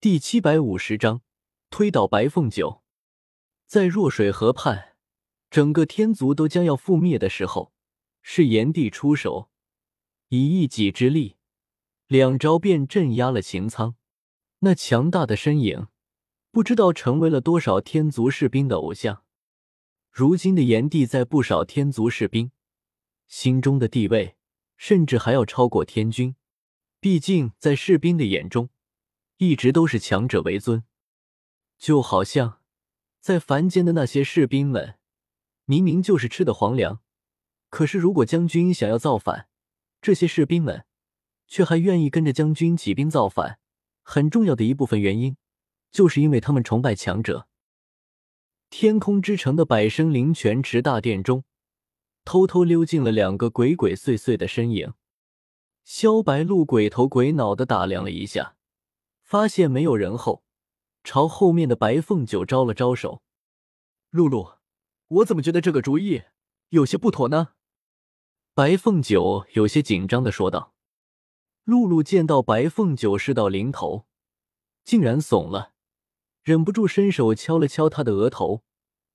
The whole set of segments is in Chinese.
第七百五十章推倒白凤九。在弱水河畔，整个天族都将要覆灭的时候，是炎帝出手，以一己之力，两招便镇压了秦苍。那强大的身影，不知道成为了多少天族士兵的偶像。如今的炎帝，在不少天族士兵心中的地位，甚至还要超过天君。毕竟，在士兵的眼中，一直都是强者为尊。就好像在凡间的那些士兵们，明明就是吃的皇粮，可是如果将军想要造反，这些士兵们却还愿意跟着将军起兵造反。很重要的一部分原因，就是因为他们崇拜强者。天空之城的百生灵泉池大殿中，偷偷溜进了两个鬼鬼祟祟的身影。萧白露鬼头鬼脑的打量了一下，发现没有人后，朝后面的白凤九招了招手：“露露，我怎么觉得这个主意有些不妥呢？”白凤九有些紧张的说道。露露见到白凤九事到临头，竟然怂了，忍不住伸手敲了敲他的额头，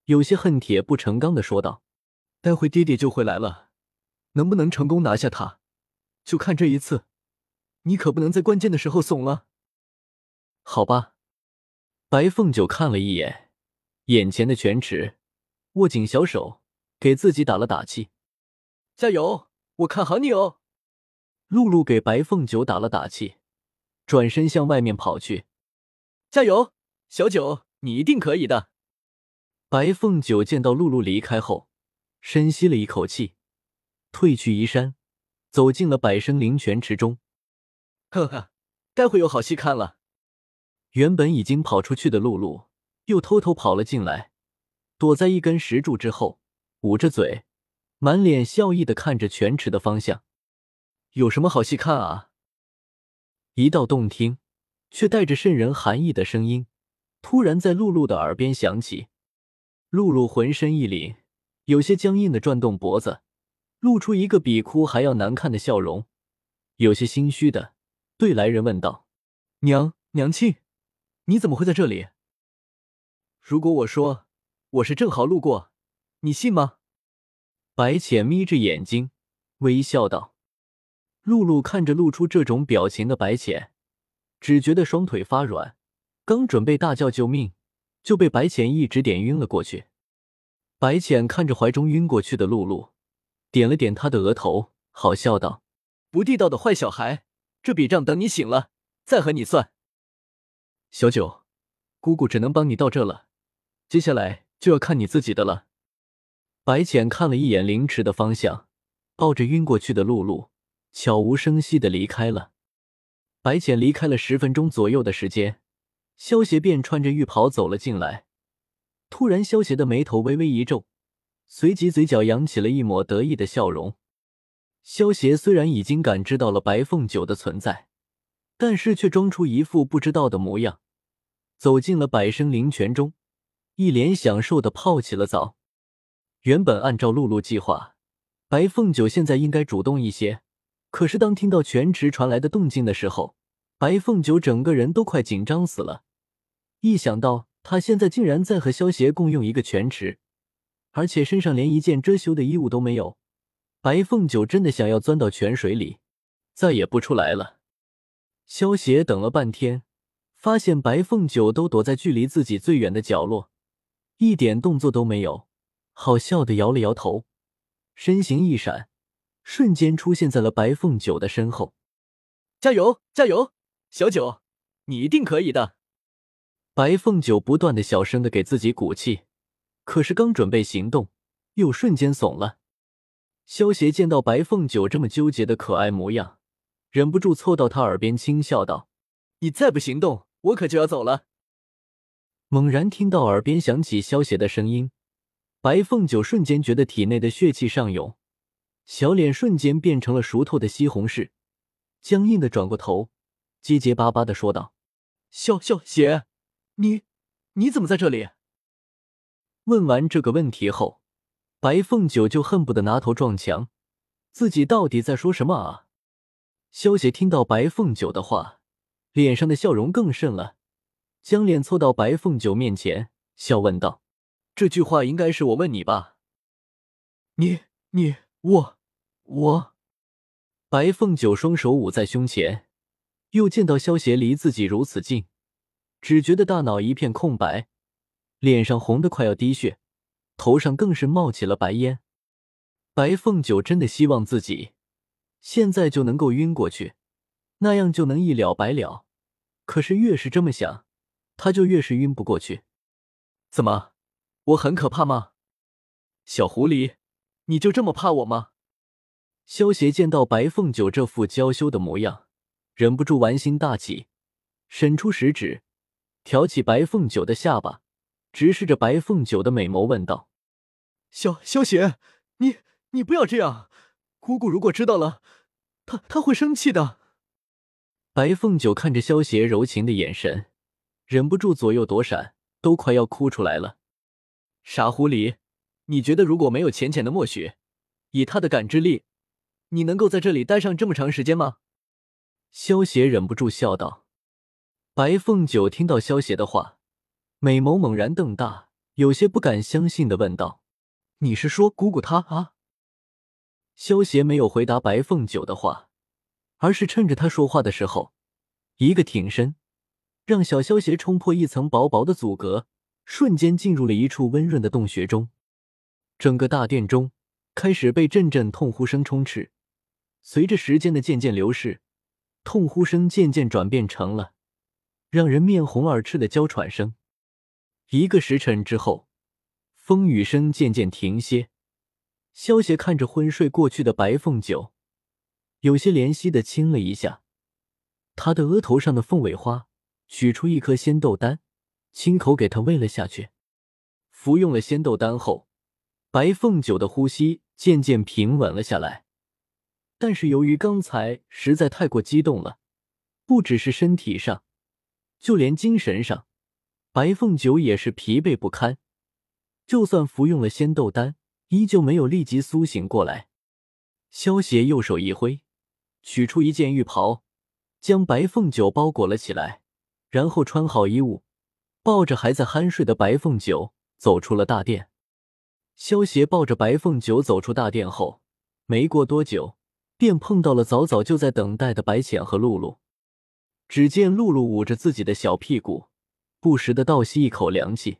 有些恨铁不成钢的说道：“待会爹爹就会来了，能不能成功拿下他，就看这一次。你可不能在关键的时候怂了。”好吧，白凤九看了一眼眼前的泉池，握紧小手，给自己打了打气：“加油，我看好你哦。”露露给白凤九打了打气，转身向外面跑去。加油，小九，你一定可以的。白凤九见到露露离开后，深吸了一口气，退去移山，走进了百生灵泉池中。呵呵，待会有好戏看了。原本已经跑出去的露露，又偷偷跑了进来，躲在一根石柱之后，捂着嘴，满脸笑意的看着泉池的方向。有什么好戏看啊？一道动听却带着渗人寒意的声音突然在露露的耳边响起。露露浑身一凛，有些僵硬的转动脖子，露出一个比哭还要难看的笑容，有些心虚的对来人问道：“娘娘亲，你怎么会在这里？如果我说我是正好路过，你信吗？”白浅眯着眼睛微笑道。露露看着露出这种表情的白浅，只觉得双腿发软，刚准备大叫救命，就被白浅一指点晕了过去。白浅看着怀中晕过去的露露，点了点她的额头，好笑道：“不地道的坏小孩，这笔账等你醒了再和你算。”小九，姑姑只能帮你到这了，接下来就要看你自己的了。白浅看了一眼凌迟的方向，抱着晕过去的露露。悄无声息的离开了。白浅离开了十分钟左右的时间，萧邪便穿着浴袍走了进来。突然，萧邪的眉头微微一皱，随即嘴角扬起了一抹得意的笑容。萧邪虽然已经感知到了白凤九的存在，但是却装出一副不知道的模样，走进了百生灵泉中，一脸享受的泡起了澡。原本按照露露计划，白凤九现在应该主动一些。可是，当听到泉池传来的动静的时候，白凤九整个人都快紧张死了。一想到他现在竟然在和萧邪共用一个泉池，而且身上连一件遮羞的衣物都没有，白凤九真的想要钻到泉水里，再也不出来了。萧邪等了半天，发现白凤九都躲在距离自己最远的角落，一点动作都没有，好笑的摇了摇头，身形一闪。瞬间出现在了白凤九的身后，加油，加油，小九，你一定可以的！白凤九不断的小声的给自己鼓气，可是刚准备行动，又瞬间怂了。萧协见到白凤九这么纠结的可爱模样，忍不住凑到他耳边轻笑道：“你再不行动，我可就要走了。”猛然听到耳边响起萧协的声音，白凤九瞬间觉得体内的血气上涌。小脸瞬间变成了熟透的西红柿，僵硬的转过头，结结巴巴的说道：“萧萧邪，你你怎么在这里？”问完这个问题后，白凤九就恨不得拿头撞墙，自己到底在说什么啊？萧邪听到白凤九的话，脸上的笑容更甚了，将脸凑到白凤九面前，笑问道：“这句话应该是我问你吧？”你、你、我、我……白凤九双手捂在胸前，又见到萧协离自己如此近，只觉得大脑一片空白，脸上红的快要滴血，头上更是冒起了白烟。白凤九真的希望自己现在就能够晕过去，那样就能一了百了。可是越是这么想，他就越是晕不过去。怎么，我很可怕吗？小狐狸，你就这么怕我吗？萧协见到白凤九这副娇羞的模样，忍不住玩心大起，伸出食指挑起白凤九的下巴，直视着白凤九的美眸问道：“萧萧协，你……”你不要这样，姑姑如果知道了，她她会生气的。白凤九看着萧邪柔情的眼神，忍不住左右躲闪，都快要哭出来了。傻狐狸，你觉得如果没有浅浅的默许，以他的感知力，你能够在这里待上这么长时间吗？萧邪忍不住笑道。白凤九听到萧邪的话，美眸猛然瞪大，有些不敢相信的问道：“你是说姑姑她啊？”萧协没有回答白凤九的话，而是趁着他说话的时候，一个挺身，让小萧协冲破一层薄薄的阻隔，瞬间进入了一处温润的洞穴中。整个大殿中开始被阵阵痛呼声充斥。随着时间的渐渐流逝，痛呼声渐渐转变成了让人面红耳赤的娇喘声。一个时辰之后，风雨声渐渐停歇。萧协看着昏睡过去的白凤九，有些怜惜的亲了一下他的额头上的凤尾花，取出一颗仙豆丹，亲口给他喂了下去。服用了仙豆丹后，白凤九的呼吸渐渐平稳了下来。但是由于刚才实在太过激动了，不只是身体上，就连精神上，白凤九也是疲惫不堪。就算服用了仙豆丹。依旧没有立即苏醒过来，萧协右手一挥，取出一件浴袍，将白凤九包裹了起来，然后穿好衣物，抱着还在酣睡的白凤九走出了大殿。萧协抱着白凤九走出大殿后，没过多久，便碰到了早早就在等待的白浅和露露。只见露露捂着自己的小屁股，不时的倒吸一口凉气。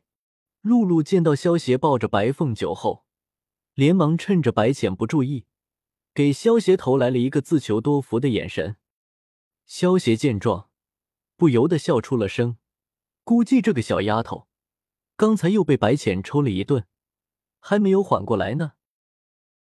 露露见到萧协抱着白凤九后，连忙趁着白浅不注意，给萧邪投来了一个自求多福的眼神。萧邪见状，不由得笑出了声。估计这个小丫头刚才又被白浅抽了一顿，还没有缓过来呢。